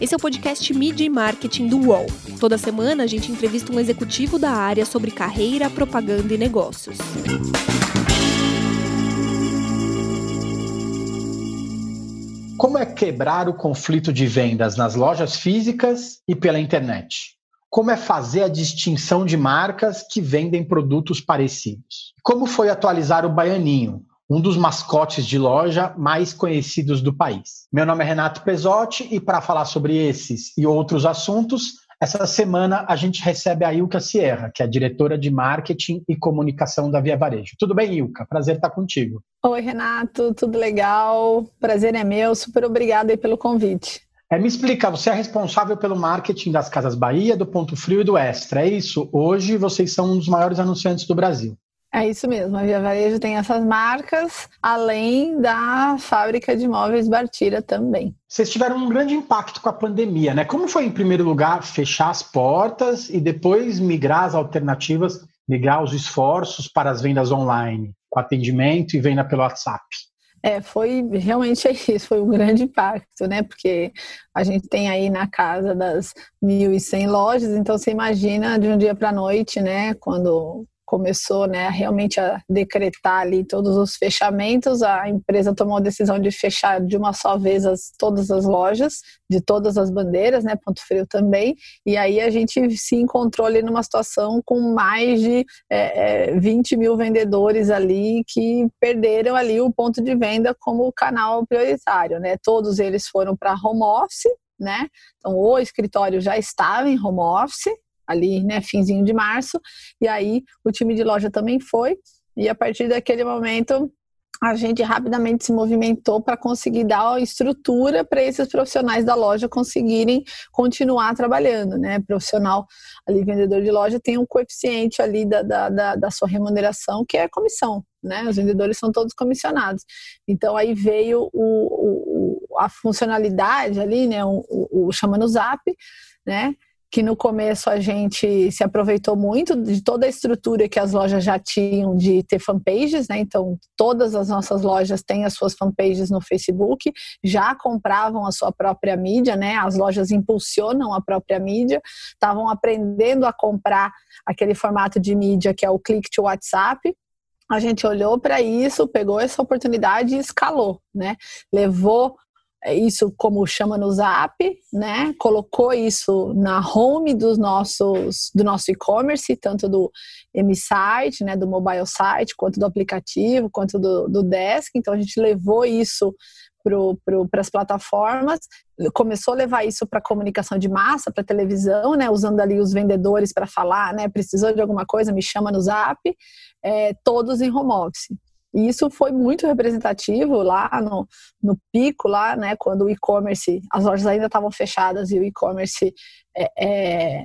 Esse é o podcast Media e Marketing do UOL. Toda semana a gente entrevista um executivo da área sobre carreira, propaganda e negócios. Como é quebrar o conflito de vendas nas lojas físicas e pela internet? Como é fazer a distinção de marcas que vendem produtos parecidos? Como foi atualizar o Baianinho, um dos mascotes de loja mais conhecidos do país. Meu nome é Renato Pesotti e para falar sobre esses e outros assuntos, essa semana a gente recebe a Ilka Sierra, que é diretora de marketing e comunicação da Via Varejo. Tudo bem, Ilka? Prazer estar contigo. Oi, Renato, tudo legal? Prazer é meu, super obrigada aí pelo convite. É, me explica, você é responsável pelo marketing das Casas Bahia, do Ponto Frio e do Extra, é isso? Hoje vocês são um dos maiores anunciantes do Brasil. É isso mesmo, a Via Varejo tem essas marcas, além da fábrica de móveis Bartira também. Vocês tiveram um grande impacto com a pandemia, né? Como foi, em primeiro lugar, fechar as portas e depois migrar as alternativas, migrar os esforços para as vendas online, com atendimento e venda pelo WhatsApp? É, foi realmente isso, foi um grande impacto, né? Porque a gente tem aí na casa das 1.100 lojas, então você imagina de um dia para a noite, né? Quando começou né, realmente a decretar ali todos os fechamentos, a empresa tomou a decisão de fechar de uma só vez as, todas as lojas, de todas as bandeiras, né, Ponto Frio também, e aí a gente se encontrou ali numa situação com mais de é, é, 20 mil vendedores ali que perderam ali o ponto de venda como canal prioritário, né, todos eles foram para home office, né? Então, o escritório já estava em home office, ali, né, finzinho de março, e aí o time de loja também foi, e a partir daquele momento a gente rapidamente se movimentou para conseguir dar estrutura para esses profissionais da loja conseguirem continuar trabalhando, né? Profissional ali, vendedor de loja, tem um coeficiente ali da, da, da, da sua remuneração, que é comissão, né? Os vendedores são todos comissionados. Então aí veio o, o a funcionalidade ali, né? O, o, o chamando Zap, né? Que no começo a gente se aproveitou muito de toda a estrutura que as lojas já tinham de ter fanpages, né? Então, todas as nossas lojas têm as suas fanpages no Facebook, já compravam a sua própria mídia, né? As lojas impulsionam a própria mídia, estavam aprendendo a comprar aquele formato de mídia que é o click to WhatsApp, a gente olhou para isso, pegou essa oportunidade e escalou, né? Levou isso como chama no Zap, né? Colocou isso na home dos nossos do nosso e-commerce, tanto do M-site, né, do mobile site, quanto do aplicativo, quanto do, do desk. Então a gente levou isso para as plataformas, começou a levar isso para comunicação de massa, para televisão, né, usando ali os vendedores para falar, né, precisou de alguma coisa, me chama no Zap, é, todos em home office. E isso foi muito representativo lá no, no pico, lá, né, quando o e-commerce, as lojas ainda estavam fechadas e o e-commerce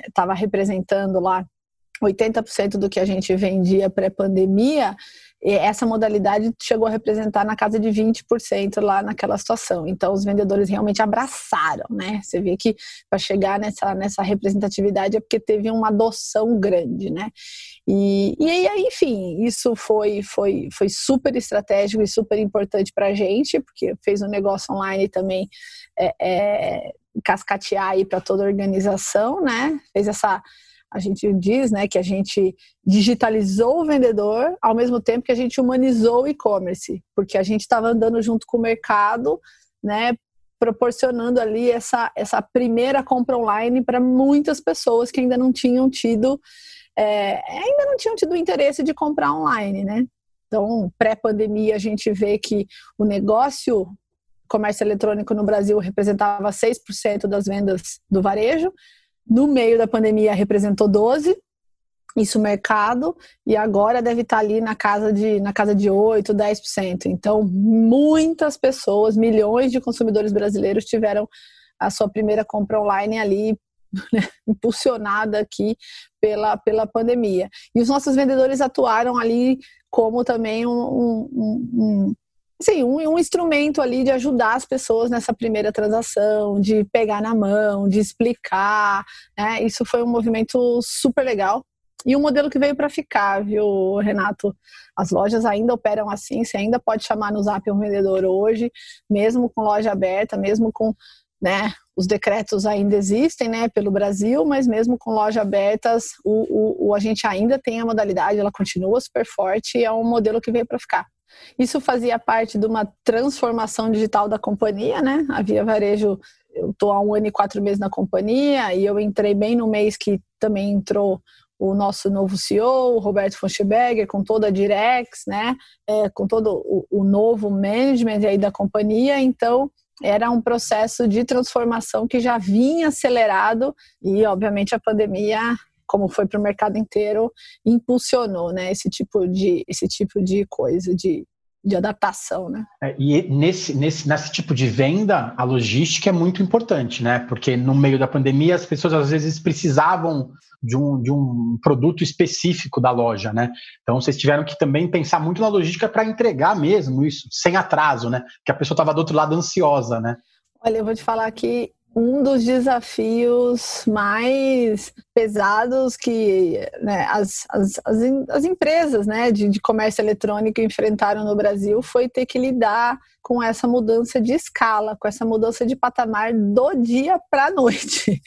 estava é, é, representando lá 80% do que a gente vendia pré-pandemia, essa modalidade chegou a representar na casa de 20% lá naquela situação. Então, os vendedores realmente abraçaram, né? Você vê que para chegar nessa, nessa representatividade é porque teve uma adoção grande, né? E, e aí, enfim, isso foi, foi, foi super estratégico e super importante para a gente, porque fez um negócio online também é, é, cascatear aí para toda a organização, né? Fez essa a gente diz né, que a gente digitalizou o vendedor ao mesmo tempo que a gente humanizou o e-commerce, porque a gente estava andando junto com o mercado, né, proporcionando ali essa, essa primeira compra online para muitas pessoas que ainda não tinham tido é, ainda não tinham tido interesse de comprar online, né? Então, pré-pandemia, a gente vê que o negócio comércio eletrônico no Brasil representava 6% das vendas do varejo, no meio da pandemia representou 12, isso mercado, e agora deve estar ali na casa de, na casa de 8, 10%. Então, muitas pessoas, milhões de consumidores brasileiros tiveram a sua primeira compra online ali, né, impulsionada aqui pela, pela pandemia. E os nossos vendedores atuaram ali como também um, um, um sim, um, um instrumento ali de ajudar as pessoas nessa primeira transação, de pegar na mão, de explicar. Né? Isso foi um movimento super legal. E um modelo que veio para ficar, viu, Renato? As lojas ainda operam assim, você ainda pode chamar no zap um vendedor hoje, mesmo com loja aberta, mesmo com né? Os decretos ainda existem, né, pelo Brasil, mas mesmo com lojas abertas, o, o, o, a gente ainda tem a modalidade, ela continua super forte e é um modelo que veio para ficar. Isso fazia parte de uma transformação digital da companhia, né? A Via Varejo, eu estou há um ano e quatro meses na companhia e eu entrei bem no mês que também entrou o nosso novo CEO, o Roberto Funchberger, com toda a Direx, né? É, com todo o, o novo management aí da companhia. Então, era um processo de transformação que já vinha acelerado e, obviamente, a pandemia, como foi para o mercado inteiro, impulsionou, né, esse tipo de esse tipo de coisa, de de adaptação, né? É, e nesse, nesse, nesse tipo de venda, a logística é muito importante, né? Porque no meio da pandemia as pessoas às vezes precisavam de um, de um produto específico da loja, né? Então vocês tiveram que também pensar muito na logística para entregar mesmo isso, sem atraso, né? Que a pessoa estava do outro lado ansiosa, né? Olha, eu vou te falar que um dos desafios mais pesados que né, as, as, as, as, empresas né, de, de comércio eletrônico enfrentaram no Brasil foi ter que lidar com essa mudança de escala, com essa mudança de patamar do dia para a noite,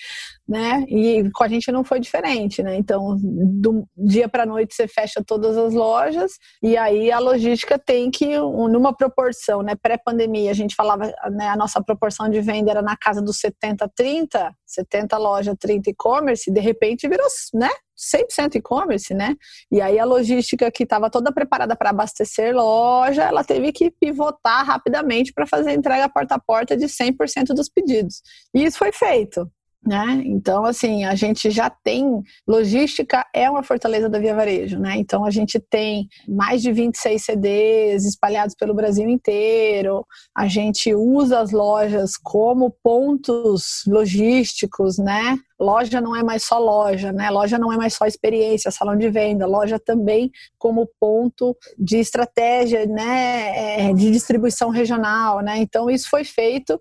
né? E com a gente não foi diferente, né? Então, do dia para a noite você fecha todas as lojas e aí a logística tem que numa proporção, né? Pré-pandemia a gente falava, né, a nossa proporção de venda era na casa dos 70 30, 70 loja, 30 e-commerce, de repente virou, né? 100% e-commerce, né? E aí a logística que estava toda preparada para abastecer loja, ela teve que pivotar rapidamente para fazer entrega porta a porta de 100% dos pedidos. E isso foi feito. Né? Então, assim, a gente já tem logística é uma fortaleza da Via Varejo, né? Então a gente tem mais de 26 CDs espalhados pelo Brasil inteiro. A gente usa as lojas como pontos logísticos, né? Loja não é mais só loja, né? Loja não é mais só experiência, salão de venda. Loja também como ponto de estratégia, né? É, de distribuição regional, né? Então isso foi feito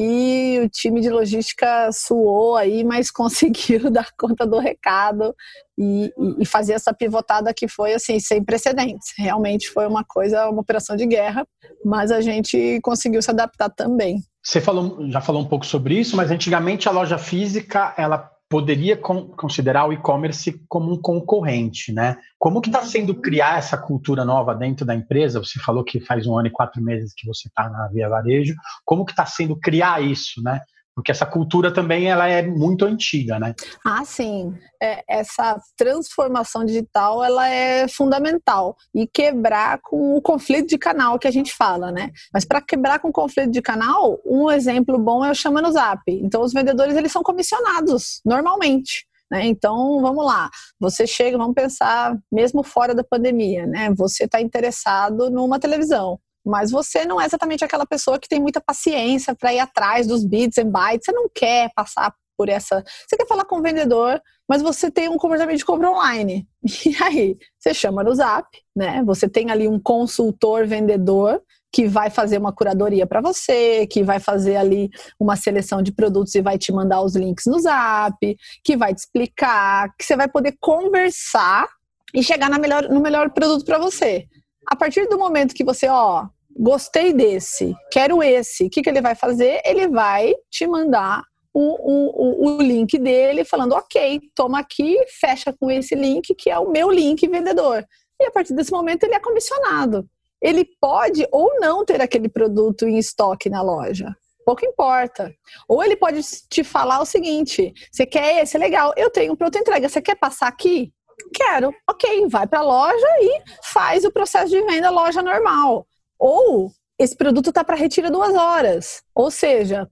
e o time de logística suou aí, mas conseguiu dar conta do recado e, e, fazer essa pivotada que foi assim sem precedentes. Realmente foi uma coisa, uma operação de guerra, mas a gente conseguiu se adaptar também. Você falou, já falou um pouco sobre isso, mas antigamente a loja física ela poderia considerar o e-commerce como um concorrente, né? Como que está sendo criar essa cultura nova dentro da empresa? Você falou que faz um ano e quatro meses que você está na Via Varejo. Como que está sendo criar isso, né? Porque essa cultura também ela é muito antiga, né? Ah, sim. É, essa transformação digital ela é fundamental e quebrar com o conflito de canal que a gente fala, né? Mas para quebrar com o conflito de canal, um exemplo bom é o chama no Zap. Então os vendedores eles são comissionados normalmente. Né? Então, vamos lá. Você chega, vamos pensar, mesmo fora da pandemia, né? Você está interessado numa televisão mas você não é exatamente aquela pessoa que tem muita paciência para ir atrás dos bits e bytes, você não quer passar por essa. Você quer falar com o vendedor, mas você tem um comportamento de compra online. E aí, você chama no Zap, né? Você tem ali um consultor vendedor que vai fazer uma curadoria para você, que vai fazer ali uma seleção de produtos e vai te mandar os links no Zap, que vai te explicar, que você vai poder conversar e chegar na melhor, no melhor produto para você. A partir do momento que você, ó, gostei desse, quero esse, o que, que ele vai fazer? Ele vai te mandar o, o, o, link dele falando, ok, toma aqui, fecha com esse link, que é o meu link vendedor. E a partir desse momento ele é comissionado. Ele pode ou não ter aquele produto em estoque na loja. Pouco importa. Ou ele pode te falar o seguinte: você quer esse? Legal, eu tenho um pronto entrega. Você quer passar aqui? Quero. Ok, vai para a loja e faz o processo de venda loja normal. Ou esse produto está para retira duas horas. Ou seja,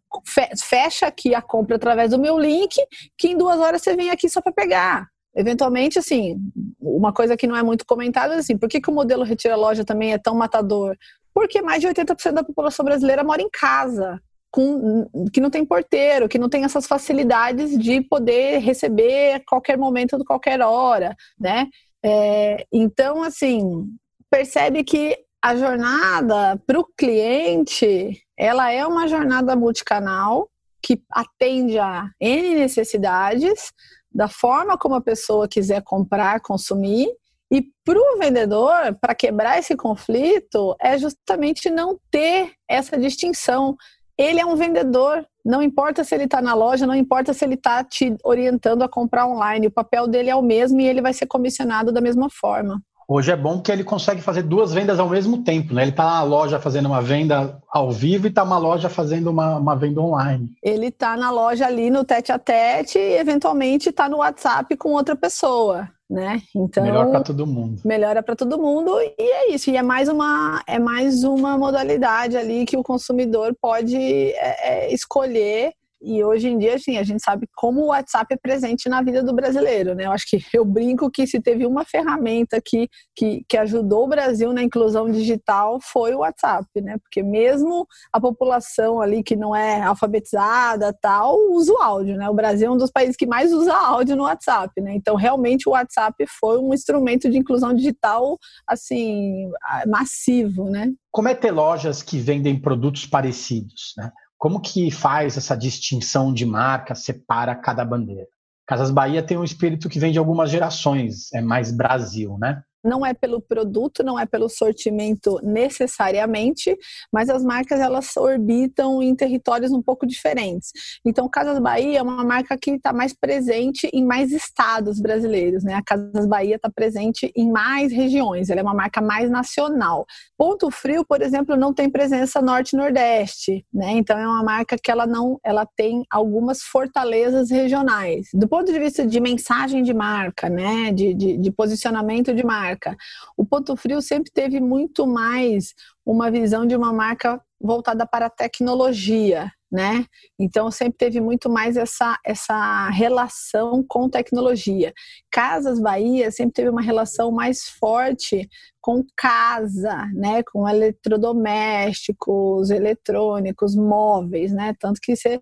fecha aqui a compra através do meu link, que em duas horas você vem aqui só para pegar. Eventualmente, assim, uma coisa que não é muito comentada é assim, por que, que o modelo retira loja também é tão matador? Porque mais de 80% da população brasileira mora em casa, com, que não tem porteiro, que não tem essas facilidades de poder receber a qualquer momento, de qualquer hora, né? É, então, assim, percebe que a jornada para o cliente, ela é uma jornada multicanal que atende a N necessidades, da forma como a pessoa quiser comprar, consumir, e para o vendedor, para quebrar esse conflito, é justamente não ter essa distinção. Ele é um vendedor Não importa se ele está na loja, não importa se ele está te orientando a comprar online, o papel dele é o mesmo e ele vai ser comissionado da mesma forma. Hoje é bom que ele consegue fazer duas vendas ao mesmo tempo, né? Ele está na loja fazendo uma venda ao vivo e está na loja fazendo uma, uma venda online. Ele está na loja ali no tete a tete e eventualmente está no WhatsApp com outra pessoa né? Então melhor para todo mundo. Melhora para todo mundo e é isso. E é mais uma é mais uma modalidade ali que o consumidor pode é, é, escolher e hoje em dia, assim, a gente sabe como o WhatsApp é presente na vida do brasileiro, né? Eu acho que eu brinco que se teve uma ferramenta que, que, que ajudou o Brasil na inclusão digital foi o WhatsApp, né? Porque mesmo a população ali que não é alfabetizada tal, usa o áudio, né? O Brasil é um dos países que mais usa áudio no WhatsApp, né? Então, realmente, o WhatsApp foi um instrumento de inclusão digital, assim, massivo, né? Como é ter lojas que vendem produtos parecidos, né? Como que faz essa distinção de marca, separa cada bandeira? Casas Bahia tem um espírito que vem de algumas gerações, é mais Brasil, né? Não é pelo produto, não é pelo sortimento necessariamente, mas as marcas elas orbitam em territórios um pouco diferentes. Então, Casas Bahia é uma marca que está mais presente em mais estados brasileiros, né? A Casas Bahia está presente em mais regiões, ela é uma marca mais nacional. Ponto Frio, por exemplo, não tem presença norte-nordeste, né? Então é uma marca que ela não, ela tem algumas fortalezas regionais. Do ponto de vista de mensagem de marca, né? de, de, de posicionamento de marca marca. O Ponto Frio sempre teve muito mais uma visão de uma marca voltada para a tecnologia, né? Então sempre teve muito mais essa, essa relação com tecnologia. Casas Bahia sempre teve uma relação mais forte com casa, né? Com eletrodomésticos, eletrônicos, móveis, né? Tanto que você,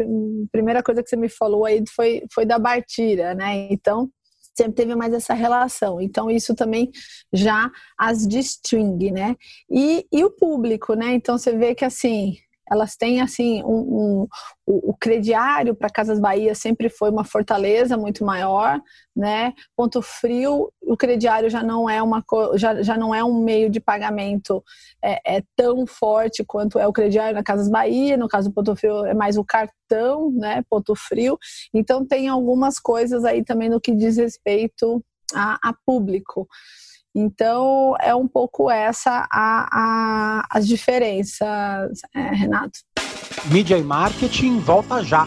a primeira coisa que você me falou aí foi, foi da Bartira, né? Então sempre teve mais essa relação. Então, isso também já as distingue, né? E, e o público, né? Então, você vê que, assim, elas têm assim um, um o, o, crediário para Casas Bahia sempre foi uma fortaleza muito maior, né? Ponto Frio, o crediário já não é uma já, já não é um meio de pagamento é, é tão forte quanto é o crediário na Casas Bahia. No caso do Ponto Frio é mais o cartão, né? Ponto Frio. Então tem algumas coisas aí também no que diz respeito a, a público. Então, é um pouco essa a, a, as diferenças, é, Renato. Mídia e marketing volta já.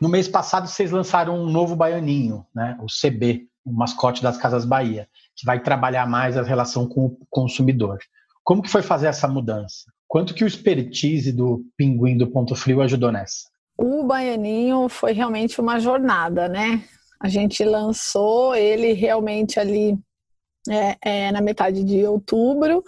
No mês passado, vocês lançaram um novo baianinho, né? o CB, o mascote das Casas Bahia, que vai trabalhar mais a relação com o consumidor. Como que foi fazer essa mudança? Quanto que o expertise do Pinguim do Ponto Frio ajudou nessa? O Baianinho foi realmente uma jornada, né? A gente lançou ele realmente ali é, é, na metade de outubro.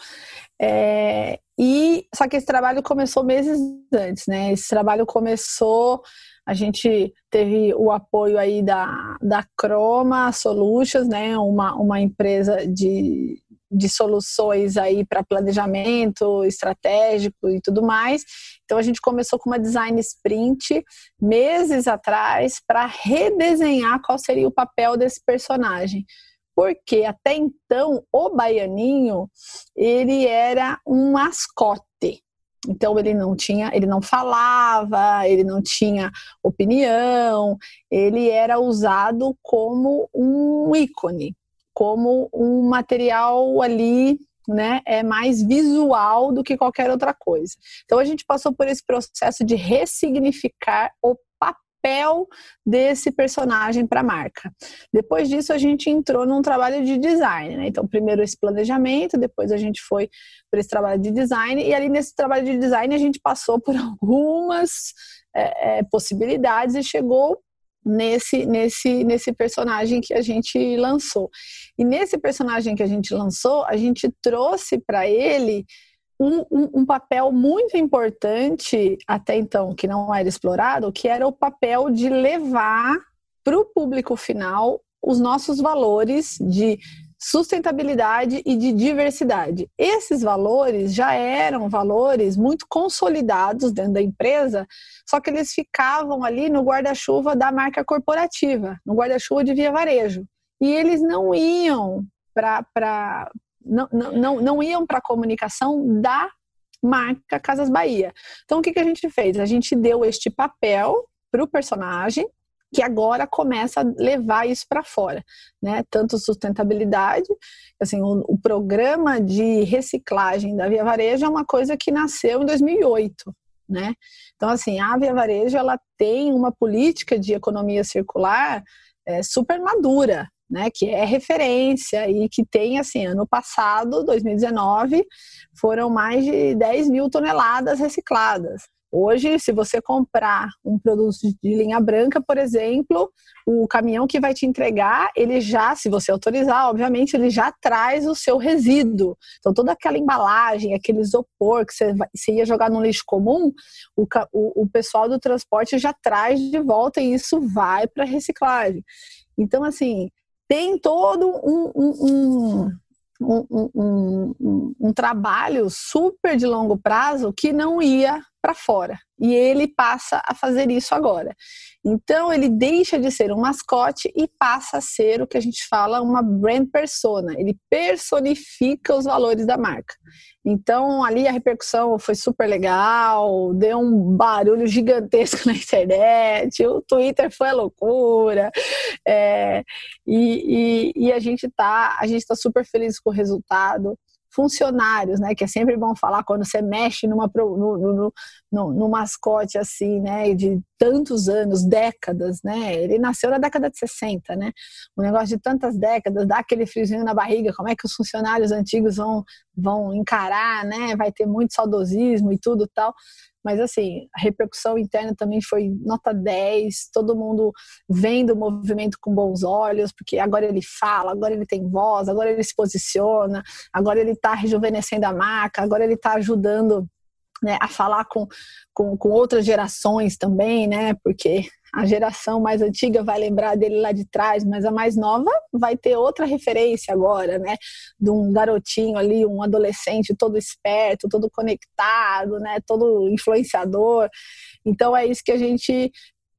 É, e só que esse trabalho começou meses antes, né? Esse trabalho começou, a gente teve o apoio aí da, da Chroma Solutions, né? Uma, uma empresa de, de soluções aí para planejamento estratégico e tudo mais. Então a gente começou com uma design sprint meses atrás para redesenhar qual seria o papel desse personagem porque até então o baianinho ele era um mascote. Então ele não tinha, ele não falava, ele não tinha opinião, ele era usado como um ícone, como um material ali né, é mais visual do que qualquer outra coisa. Então a gente passou por esse processo de ressignificar o papel desse personagem para a marca. Depois disso, a gente entrou num trabalho de design. Né? Então, primeiro esse planejamento, depois a gente foi para esse trabalho de design, e ali nesse trabalho de design a gente passou por algumas é, é, possibilidades e chegou nesse, nesse, nesse personagem que a gente lançou. E nesse personagem que a gente lançou, a gente trouxe para ele um, um, papel muito importante até então que não era explorado, que era o papel de levar para o público final os nossos valores de sustentabilidade e de diversidade. Esses valores já eram valores muito consolidados dentro da empresa, só que eles ficavam ali no guarda-chuva da marca corporativa, no guarda-chuva de via varejo. E eles não iam para não, não, não iam para a comunicação da marca Casas Bahia. Então, o que, que a gente fez? A gente deu este papel para o personagem, que agora começa a levar isso para fora, né? Tanto sustentabilidade, assim, o, o, programa de reciclagem da Via Varejo é uma coisa que nasceu em 2008, né? Então, assim, a Via Varejo ela tem uma política de economia circular é, super madura, né, que é referência e que tem, assim, ano passado, 2019, foram mais de 10 mil toneladas recicladas. Hoje, se você comprar um produto de linha branca, por exemplo, o caminhão que vai te entregar, ele já, se você autorizar, obviamente, ele já traz o seu resíduo. Então, toda aquela embalagem, aquele isopor que você, ia jogar no lixo comum, o, o, o pessoal do transporte já traz de volta e isso vai para reciclagem. Então, assim, tem todo um, um, um, um, trabalho super de longo prazo que não ia para fora. E ele passa a fazer isso agora. Então ele deixa de ser um mascote e passa a ser o que a gente fala uma brand persona. Ele personifica os valores da marca. Então ali a repercussão foi super legal, deu um barulho gigantesco na internet, o Twitter foi a loucura. É, e, e, e, a gente tá, a gente está super feliz com o resultado funcionários, né? Que é sempre bom falar quando você mexe numa, no, no, no, no, mascote assim, né? De tantos anos, décadas, né? Ele nasceu na década de 60, né? Um negócio de tantas décadas, dá aquele friozinho na barriga, como é que os funcionários antigos vão, vão encarar, né? Vai ter muito saudosismo e tudo tal. Mas, assim, a repercussão interna também foi nota 10, todo mundo vendo o movimento com bons olhos, porque agora ele fala, agora ele tem voz, agora ele se posiciona, agora ele está rejuvenescendo a marca, agora ele está ajudando né, a falar com, com, com, outras gerações também, né? Porque a geração mais antiga vai lembrar dele lá de trás, mas a mais nova vai ter outra referência agora, né? De um garotinho ali, um adolescente todo esperto, todo conectado, né? Todo influenciador. Então é isso que a gente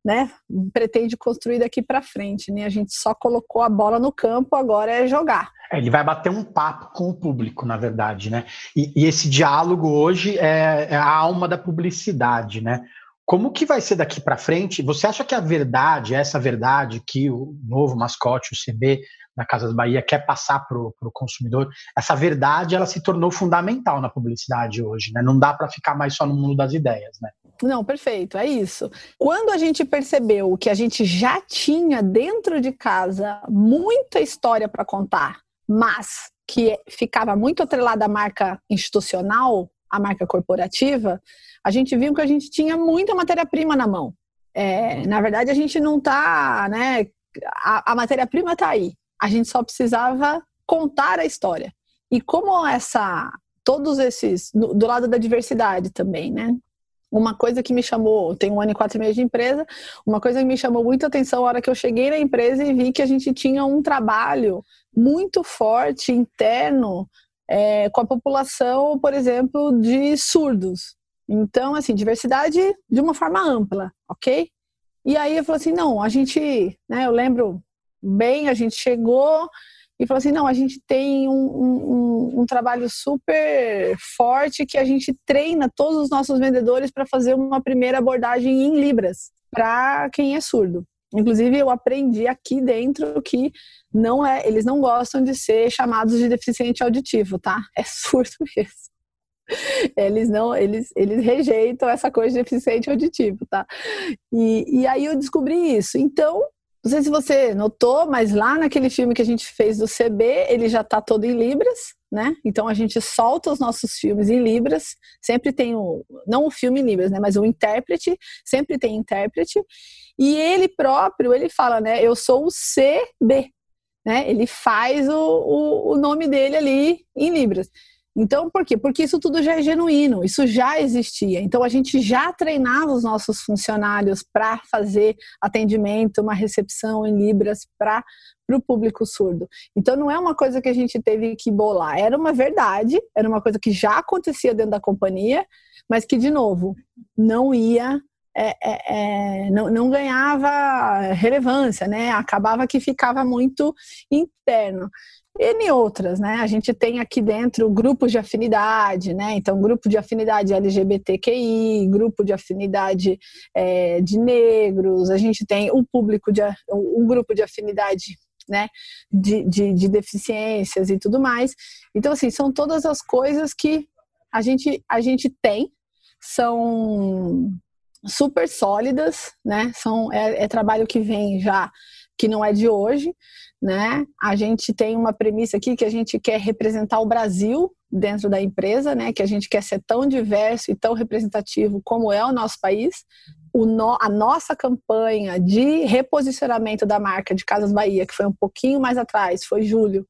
né, pretende construir daqui para frente. Né? A gente só colocou a bola no campo, agora é jogar. É, ele vai bater um papo com o público, na verdade, né? E, e esse diálogo hoje é, é, a alma da publicidade, né? Como que vai ser daqui para frente? Você acha que a verdade, essa verdade que o novo mascote, o CB da Casas Bahia, quer passar para o consumidor, essa verdade ela se tornou fundamental na publicidade hoje, né? Não dá para ficar mais só no mundo das ideias, né? Não, perfeito, é isso. Quando a gente percebeu que a gente já tinha dentro de casa muita história para contar, mas que ficava muito atrelada à marca institucional, à marca corporativa, a gente viu que a gente tinha muita matéria-prima na mão. É, na verdade, a gente não está, né? A, a matéria-prima está aí. A gente só precisava contar a história. E como essa, todos esses, do, do lado da diversidade também, né? Uma coisa que me chamou, tem um ano e quatro meses de empresa, uma coisa que me chamou muita atenção na hora que eu cheguei na empresa e vi que a gente tinha um trabalho muito forte interno é, com a população, por exemplo, de surdos. Então, assim, diversidade de uma forma ampla, ok? E aí eu falei assim, não, a gente, né, eu lembro bem, a gente chegou e falou assim, não, a gente tem um, um, um trabalho super forte que a gente treina todos os nossos vendedores para fazer uma primeira abordagem em Libras para quem é surdo. Inclusive, eu aprendi aqui dentro que não é, eles não gostam de ser chamados de deficiente auditivo, tá? É surdo mesmo. Eles não, eles, eles rejeitam essa coisa de deficiente auditivo, tá? E, e aí eu descobri isso. Então, não sei se você notou, mas lá naquele filme que a gente fez do CB, ele já tá todo em Libras, né? Então a gente solta os nossos filmes em Libras, sempre tem o, não o filme em Libras, né? Mas o intérprete, sempre tem intérprete. E ele próprio, ele fala, né? Eu sou o CB, né? Ele faz o, o, o nome dele ali em Libras. Então, por quê? Porque isso tudo já é genuíno, isso já existia. Então, a gente já treinava os nossos funcionários para fazer atendimento, uma recepção em Libras para o público surdo. Então, não é uma coisa que a gente teve que bolar, era uma verdade, era uma coisa que já acontecia dentro da companhia, mas que, de novo, não ia é, é, é, não, não, ganhava relevância, né? Acabava que ficava muito interno. E outras, né? A gente tem aqui dentro grupos de afinidade, né? Então, grupo de afinidade LGBTQI, grupo de afinidade é, de negros, a gente tem um público de um grupo de afinidade né, de, de, de, deficiências e tudo mais. Então, assim, são todas as coisas que a gente, a gente tem, são super sólidas, né? São, é, é trabalho que vem já, que não é de hoje, né? A gente tem uma premissa aqui que a gente quer representar o Brasil dentro da empresa, né? Que a gente quer ser tão diverso e tão representativo como é o nosso país. O no, a nossa campanha de reposicionamento da marca de Casas Bahia, que foi um pouquinho mais atrás, foi julho,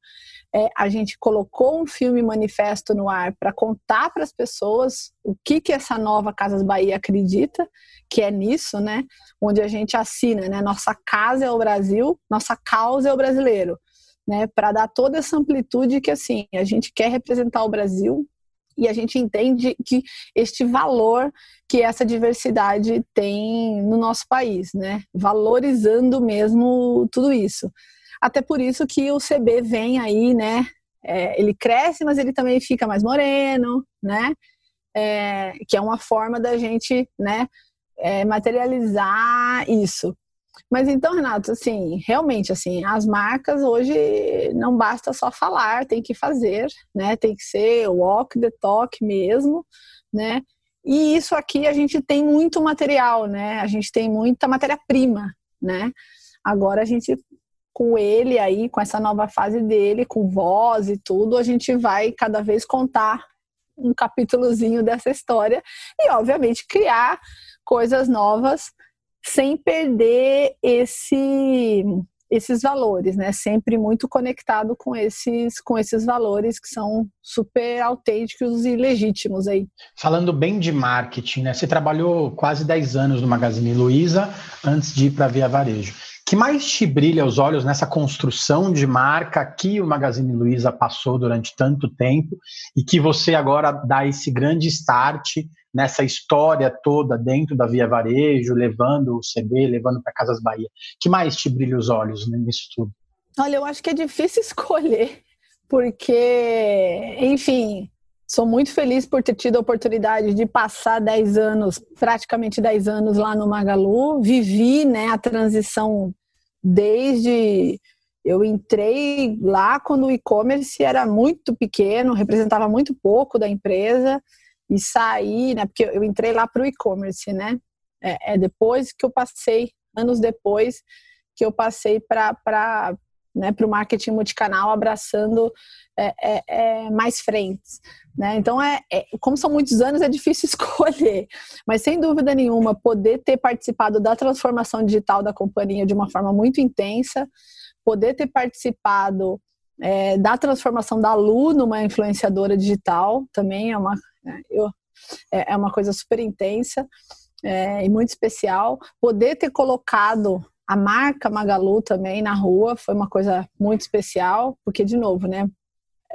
é, a gente colocou um filme manifesto no ar para contar para as pessoas o que, que essa nova Casas Bahia acredita, que é nisso, né? Onde a gente assina, né? Nossa casa é o Brasil, nossa causa é o brasileiro, né? Para dar toda essa amplitude que assim a gente quer representar o Brasil e a gente entende que este valor que essa diversidade tem no nosso país, né? Valorizando mesmo tudo isso. Até por isso que o CB vem aí, né? É, ele cresce, mas ele também fica mais moreno, né? É, que é uma forma da gente, né? É, materializar isso. Mas então, Renato, assim, realmente, assim, as marcas hoje não basta só falar, tem que fazer, né? Tem que ser walk the talk mesmo, né? E isso aqui a gente tem muito material, né? A gente tem muita matéria-prima, né? Agora a gente com ele aí, com essa nova fase dele, com voz e tudo, a gente vai cada vez contar um capítulozinho dessa história e, obviamente, criar coisas novas sem perder esse esses valores, né? Sempre muito conectado com esses com esses valores que são super autênticos e legítimos aí. Falando bem de marketing, né? Você trabalhou quase 10 anos no Magazine Luiza antes de ir para Via Varejo que mais te brilha os olhos nessa construção de marca que o Magazine Luiza passou durante tanto tempo e que você agora dá esse grande start nessa história toda dentro da Via Varejo, levando o CB, levando para Casas Bahia? que mais te brilha os olhos nisso tudo? Olha, eu acho que é difícil escolher, porque, enfim, Sou muito feliz por ter tido a oportunidade de passar 10 anos, praticamente 10 anos lá no Magalu. Vivi né, a transição desde. Eu entrei lá quando o e-commerce era muito pequeno, representava muito pouco da empresa, e saí, né? Porque eu entrei lá para o e-commerce, né? É, é, depois que eu passei, anos depois, que eu passei para né, o marketing multicanal, abraçando é, é, é, mais frentes. Né? Então, é, é, como são muitos anos, é difícil escolher. Mas, sem dúvida nenhuma, poder ter participado da transformação digital da companhia de uma forma muito intensa, poder ter participado é, da transformação da Lu numa influenciadora digital, também é uma, né, eu, é, é uma coisa super intensa e muito especial. Poder ter colocado a marca Magalu também na rua foi uma coisa muito especial, porque, de novo, né?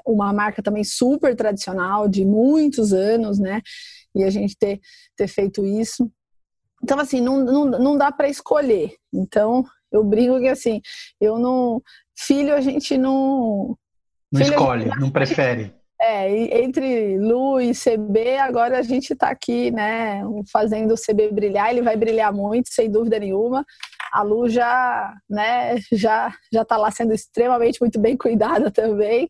uma marca também super tradicional, de muitos anos, né? E a gente ter, ter feito isso. Então, assim, não, não, não dá para escolher. Então, eu brinco que, assim, eu não. Filho, a gente não. Não escolhe, não prefere. É, entre Lu e CB, agora a gente está aqui, né, fazendo o CB brilhar, ele vai brilhar muito, sem dúvida nenhuma. A Lu já, né, já já está lá sendo extremamente muito bem cuidada também,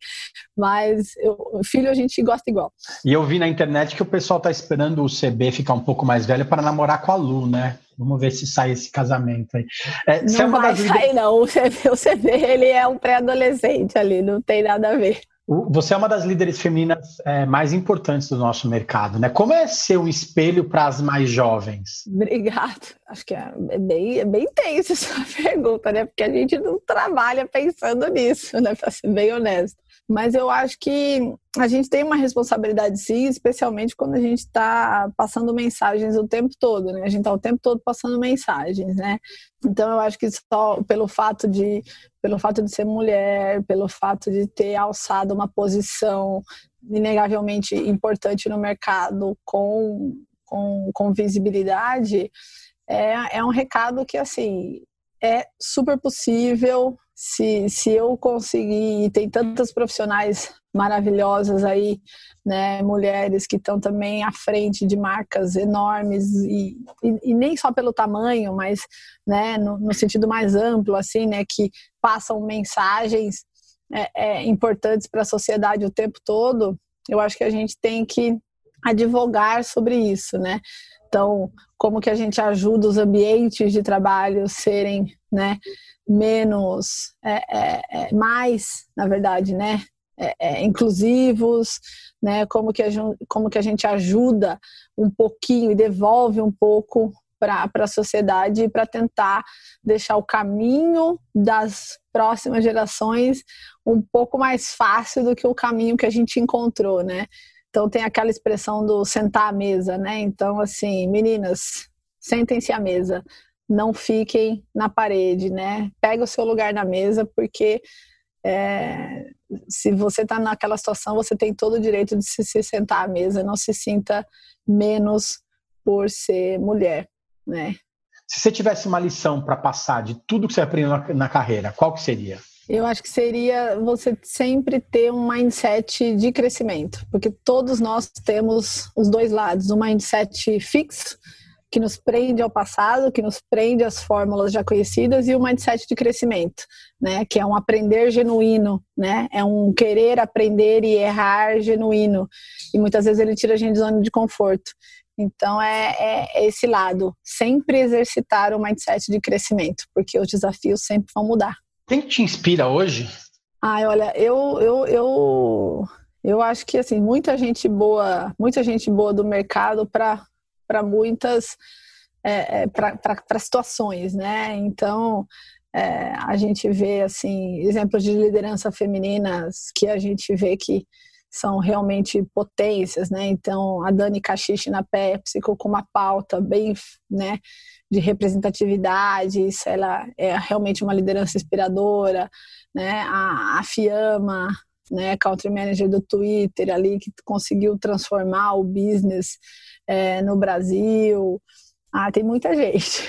mas o filho a gente gosta igual. E eu vi na internet que o pessoal está esperando o CB ficar um pouco mais velho para namorar com a Lu, né? Vamos ver se sai esse casamento aí. É, não é vai sair, não. O CB, o CB ele é um pré-adolescente ali, não tem nada a ver. Você é uma das líderes femininas é, mais importantes do nosso mercado, né? Como é ser um espelho para as mais jovens? Obrigada. Acho que é bem, é bem tenso essa pergunta, né? Porque a gente não trabalha pensando nisso, né? Para ser bem honesto. Mas eu acho que a gente tem uma responsabilidade sim, especialmente quando a gente está passando mensagens o tempo todo, né? A gente está o tempo todo passando mensagens, né? Então eu acho que só pelo fato de pelo fato de ser mulher, pelo fato de ter alçado uma posição inegavelmente importante no mercado com, com, com visibilidade, é, é um recado que assim é super possível se, se eu conseguir, e tem tantas profissionais maravilhosas aí, né, mulheres que estão também à frente de marcas enormes e, e, e nem só pelo tamanho, mas, né, no, no, sentido mais amplo, assim, né, que passam mensagens é, é, importantes para a sociedade o tempo todo. Eu acho que a gente tem que advogar sobre isso, né? Então, como que a gente ajuda os ambientes de trabalho serem, né, menos, é, é, é, mais, na verdade, né, é, é, inclusivos, né, como que, a, como que a gente ajuda um pouquinho e devolve um pouco para a sociedade para tentar deixar o caminho das próximas gerações um pouco mais fácil do que o caminho que a gente encontrou, né? Então tem aquela expressão do sentar à mesa, né? Então assim, meninas, sentem-se à mesa não fiquem na parede, né? Pega o seu lugar na mesa, porque é, se você está naquela situação, você tem todo o direito de se, se sentar à mesa, não se sinta menos por ser mulher, né? Se você tivesse uma lição para passar de tudo que você aprendeu na, na carreira, qual que seria? Eu acho que seria você sempre ter um mindset de crescimento, porque todos nós temos os dois lados, um mindset fixo que nos prende ao passado, que nos prende às fórmulas já conhecidas e o mindset de crescimento, né, que é um aprender genuíno, né, é um querer aprender e errar genuíno. E muitas vezes ele tira a gente de zona de conforto. Então é, é, esse lado, sempre exercitar o mindset de crescimento, porque os desafios sempre vão mudar. Quem te inspira hoje? Ai, olha, eu, eu, eu, eu acho que assim muita gente boa, muita gente boa do mercado para para muitas é, é para situações, né? Então é, a gente vê assim exemplos de liderança femininas que a gente vê que são realmente potências, né? Então a Dani Cachiche na Pepsi com uma pauta bem, né? De representatividade, ela é realmente uma liderança inspiradora, né? A, a Fiamma, né? Country Manager do Twitter ali que conseguiu transformar o business é, no Brasil. Ah, tem muita gente.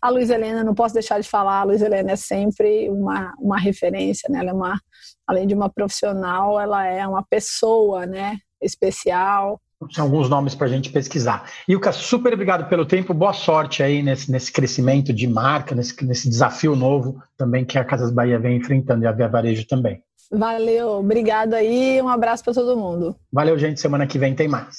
A Luiz Helena, não posso deixar de falar, a Luiz Helena é sempre uma, uma referência, né? Ela é uma, além de uma profissional, ela é uma pessoa, né? Especial. São alguns nomes para a gente pesquisar. Ilka, super obrigado pelo tempo, boa sorte aí nesse, nesse crescimento de marca, nesse, nesse desafio novo também que a Casas Bahia vem enfrentando e a Via Varejo também. Valeu, obrigado aí, um abraço para todo mundo. Valeu, gente, semana que vem tem mais.